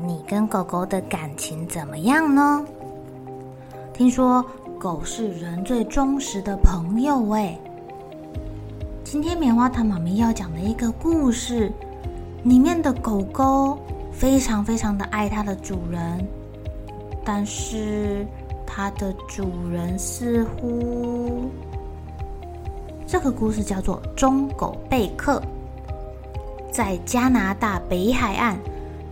你跟狗狗的感情怎么样呢？听说狗是人最忠实的朋友哎。今天棉花糖妈咪要讲的一个故事，里面的狗狗非常非常的爱它的主人，但是它的主人似乎……这个故事叫做《忠狗贝克》。在加拿大北海岸，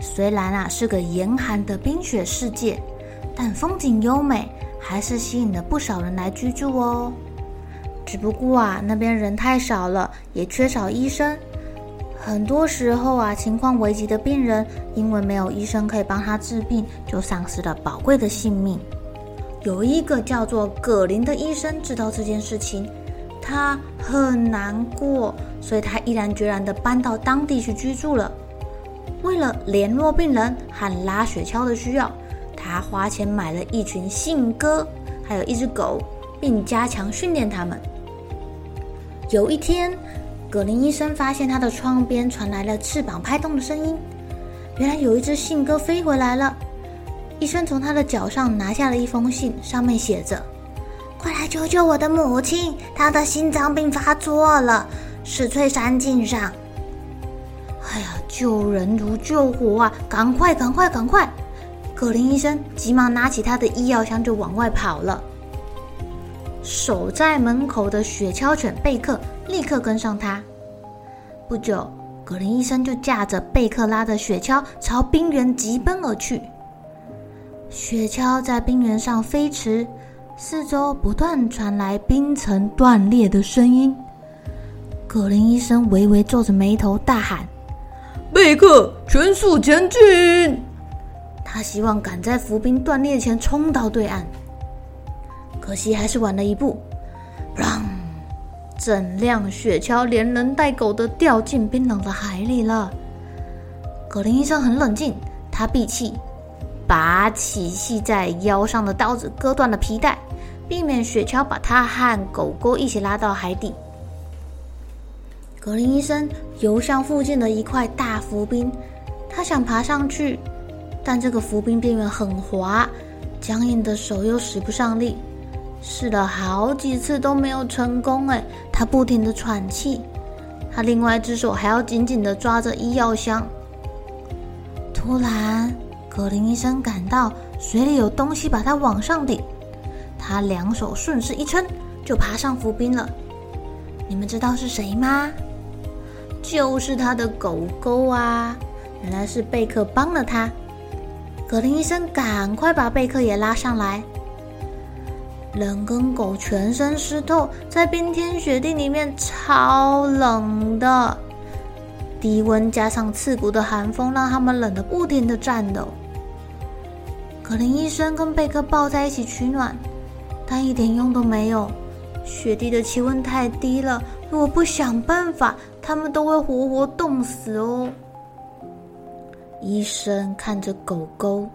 虽然啊是个严寒的冰雪世界，但风景优美，还是吸引了不少人来居住哦。只不过啊，那边人太少了，也缺少医生。很多时候啊，情况危急的病人，因为没有医生可以帮他治病，就丧失了宝贵的性命。有一个叫做葛林的医生知道这件事情。他很难过，所以他毅然决然地搬到当地去居住了。为了联络病人和拉雪橇的需要，他花钱买了一群信鸽，还有一只狗，并加强训练他们。有一天，葛林医生发现他的窗边传来了翅膀拍动的声音，原来有一只信鸽飞回来了。医生从他的脚上拿下了一封信，上面写着。快来救救我的母亲！她的心脏病发作了，是翠山径上。哎呀，救人如救火啊！赶快，赶快，赶快！葛林医生急忙拿起他的医药箱就往外跑了。守在门口的雪橇犬贝克立刻跟上他。不久，葛林医生就驾着贝克拉的雪橇朝冰原疾奔而去。雪橇在冰原上飞驰。四周不断传来冰层断裂的声音，葛林医生微微皱着眉头，大喊：“贝克，全速前进！”他希望赶在浮冰断裂前冲到对岸，可惜还是晚了一步。砰！整辆雪橇连人带狗的掉进冰冷的海里了。葛林医生很冷静，他闭气。拔起系在腰上的刀子，割断了皮带，避免雪橇把他和狗狗一起拉到海底。格林医生游向附近的一块大浮冰，他想爬上去，但这个浮冰边缘很滑，僵硬的手又使不上力，试了好几次都没有成功。哎，他不停地喘气，他另外一只手还要紧紧地抓着医药箱。突然，格林医生感到水里有东西把他往上顶，他两手顺势一撑，就爬上浮冰了。你们知道是谁吗？就是他的狗狗啊！原来是贝克帮了他。葛林医生赶快把贝克也拉上来。人跟狗全身湿透，在冰天雪地里面超冷的，低温加上刺骨的寒风，让他们冷得不停地颤抖。葛林医生跟贝克抱在一起取暖，但一点用都没有。雪地的气温太低了，如果不想办法，他们都会活活冻死哦。医生看着狗狗，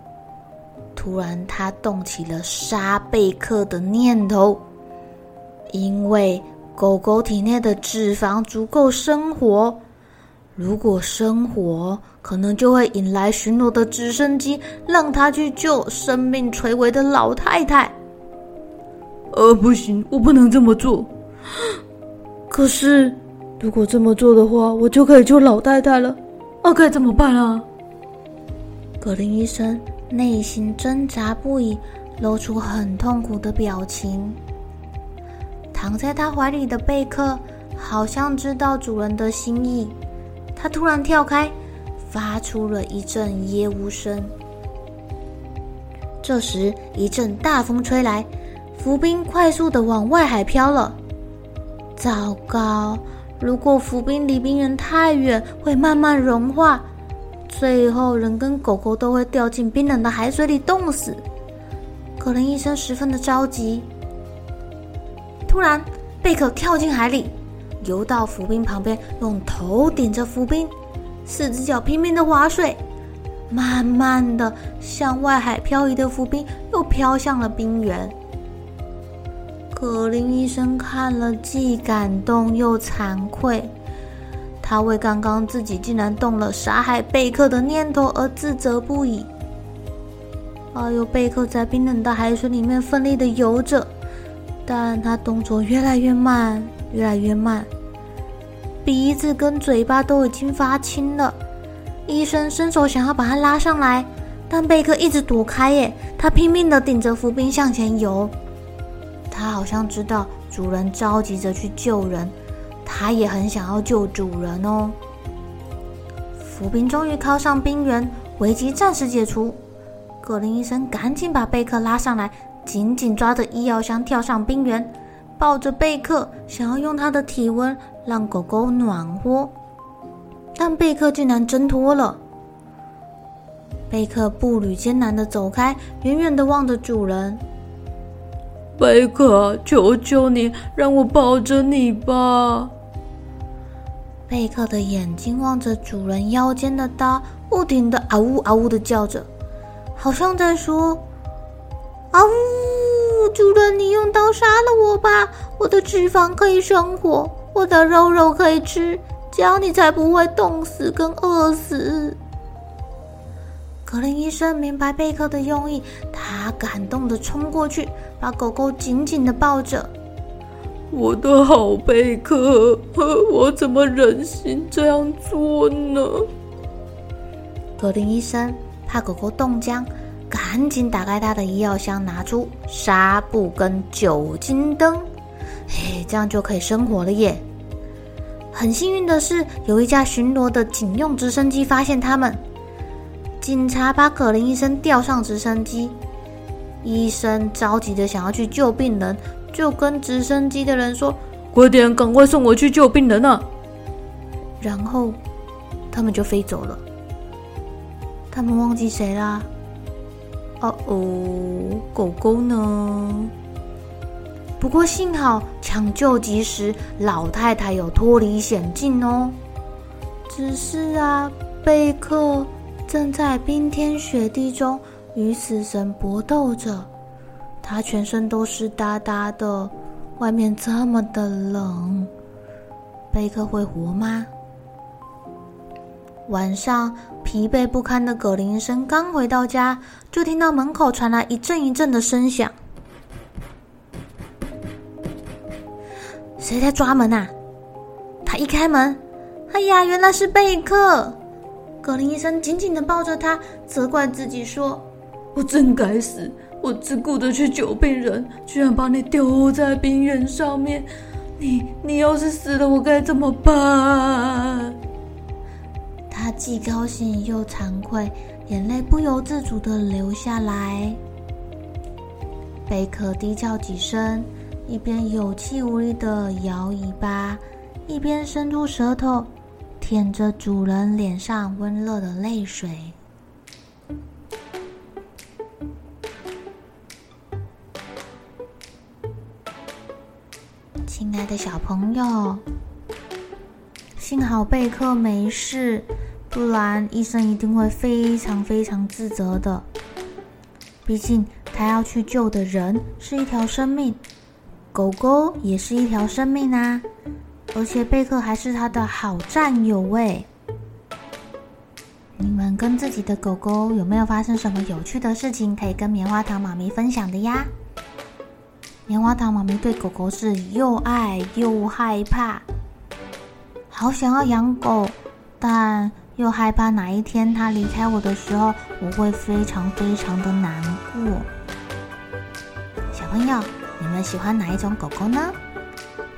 突然他动起了杀贝克的念头，因为狗狗体内的脂肪足够生活。如果生活，可能就会引来巡逻的直升机，让他去救生命垂危的老太太。呃，不行，我不能这么做。可是，如果这么做的话，我就可以救老太太了。那该怎么办啊？格林医生内心挣扎不已，露出很痛苦的表情。躺在他怀里的贝克好像知道主人的心意，他突然跳开，发出了一阵耶呜声。这时，一阵大风吹来，浮冰快速的往外海飘了。糟糕！如果浮冰离冰原太远，会慢慢融化，最后人跟狗狗都会掉进冰冷的海水里冻死。可林医生十分的着急。突然，贝克跳进海里，游到浮冰旁边，用头顶着浮冰，四只脚拼命的划水。慢慢的，向外海漂移的浮冰又飘向了冰原。葛林医生看了，既感动又惭愧。他为刚刚自己竟然动了杀害贝克的念头而自责不已。哎呦，贝克在冰冷的海水里面奋力的游着，但他动作越来越慢，越来越慢，鼻子跟嘴巴都已经发青了。医生伸手想要把他拉上来，但贝克一直躲开耶。他拼命的顶着浮冰向前游。他好像知道主人着急着去救人，他也很想要救主人哦。浮冰终于靠上冰原，危机暂时解除。葛林医生赶紧把贝克拉上来，紧紧抓着医药箱跳上冰原，抱着贝克，想要用他的体温让狗狗暖和。但贝克竟然挣脱了。贝克步履艰难的走开，远远的望着主人。贝克，求求你，让我抱着你吧。贝克的眼睛望着主人腰间的刀，不停地嗷呜嗷呜地叫着，好像在说：“嗷呜，主人，你用刀杀了我吧，我的脂肪可以生火，我的肉肉可以吃。”这样你才不会冻死跟饿死。葛林医生明白贝克的用意，他感动的冲过去，把狗狗紧紧的抱着。我的好贝克，我怎么忍心这样做呢？格林医生怕狗狗冻僵，赶紧打开他的医药箱，拿出纱布跟酒精灯，嘿，这样就可以生火了耶。很幸运的是，有一架巡逻的警用直升机发现他们。警察把葛林医生吊上直升机，医生着急的想要去救病人，就跟直升机的人说：“快点，赶快送我去救病人啊！”然后他们就飞走了。他们忘记谁啦？哦哦，狗狗呢？不过幸好抢救及时，老太太有脱离险境哦。只是啊，贝克正在冰天雪地中与死神搏斗着，他全身都湿哒哒的，外面这么的冷，贝克会活吗？晚上疲惫不堪的葛林医生刚回到家，就听到门口传来一阵一阵的声响。谁在抓门啊？他一开门，哎呀，原来是贝克！葛林医生紧紧的抱着他，责怪自己说：“我真该死，我只顾着去救病人，居然把你丢在冰原上面。你你要是死了，我该怎么办？”他既高兴又惭愧，眼泪不由自主的流下来。贝克低叫几声。一边有气无力的摇尾巴，一边伸出舌头舔着主人脸上温热的泪水。亲爱的小朋友，幸好贝克没事，不然医生一定会非常非常自责的。毕竟他要去救的人是一条生命。狗狗也是一条生命啊，而且贝克还是他的好战友诶。你们跟自己的狗狗有没有发生什么有趣的事情可以跟棉花糖妈咪分享的呀？棉花糖妈咪对狗狗是又爱又害怕，好想要养狗，但又害怕哪一天它离开我的时候，我会非常非常的难过。小朋友，你们喜欢哪一种狗狗呢？